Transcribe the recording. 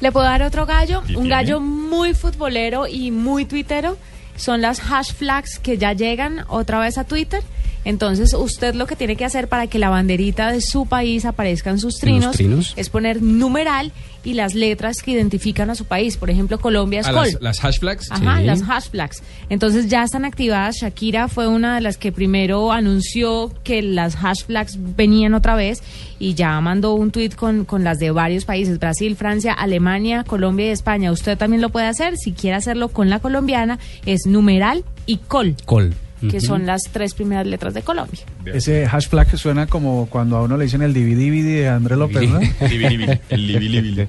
¿Le puedo dar otro gallo? ¿Qué Un gallo muy futbolero y muy tuitero. Son las hash flags que ya llegan otra vez a Twitter. Entonces, usted lo que tiene que hacer para que la banderita de su país aparezca en sus trinos, trinos? es poner numeral y las letras que identifican a su país. Por ejemplo, Colombia es A col. las, las hash flags. Ajá, Sí. las hash flags. Entonces ya están activadas. Shakira fue una de las que primero anunció que las hash flags venían otra vez y ya mandó un tweet con, con las de varios países, Brasil, Francia, Alemania, Colombia y España. Usted también lo puede hacer. Si quiere hacerlo con la colombiana, es numeral y col, Col. que son las tres primeras letras de Colombia. Ese hashtag suena como cuando a uno le dicen el DVD de Andrés López, ¿no? El.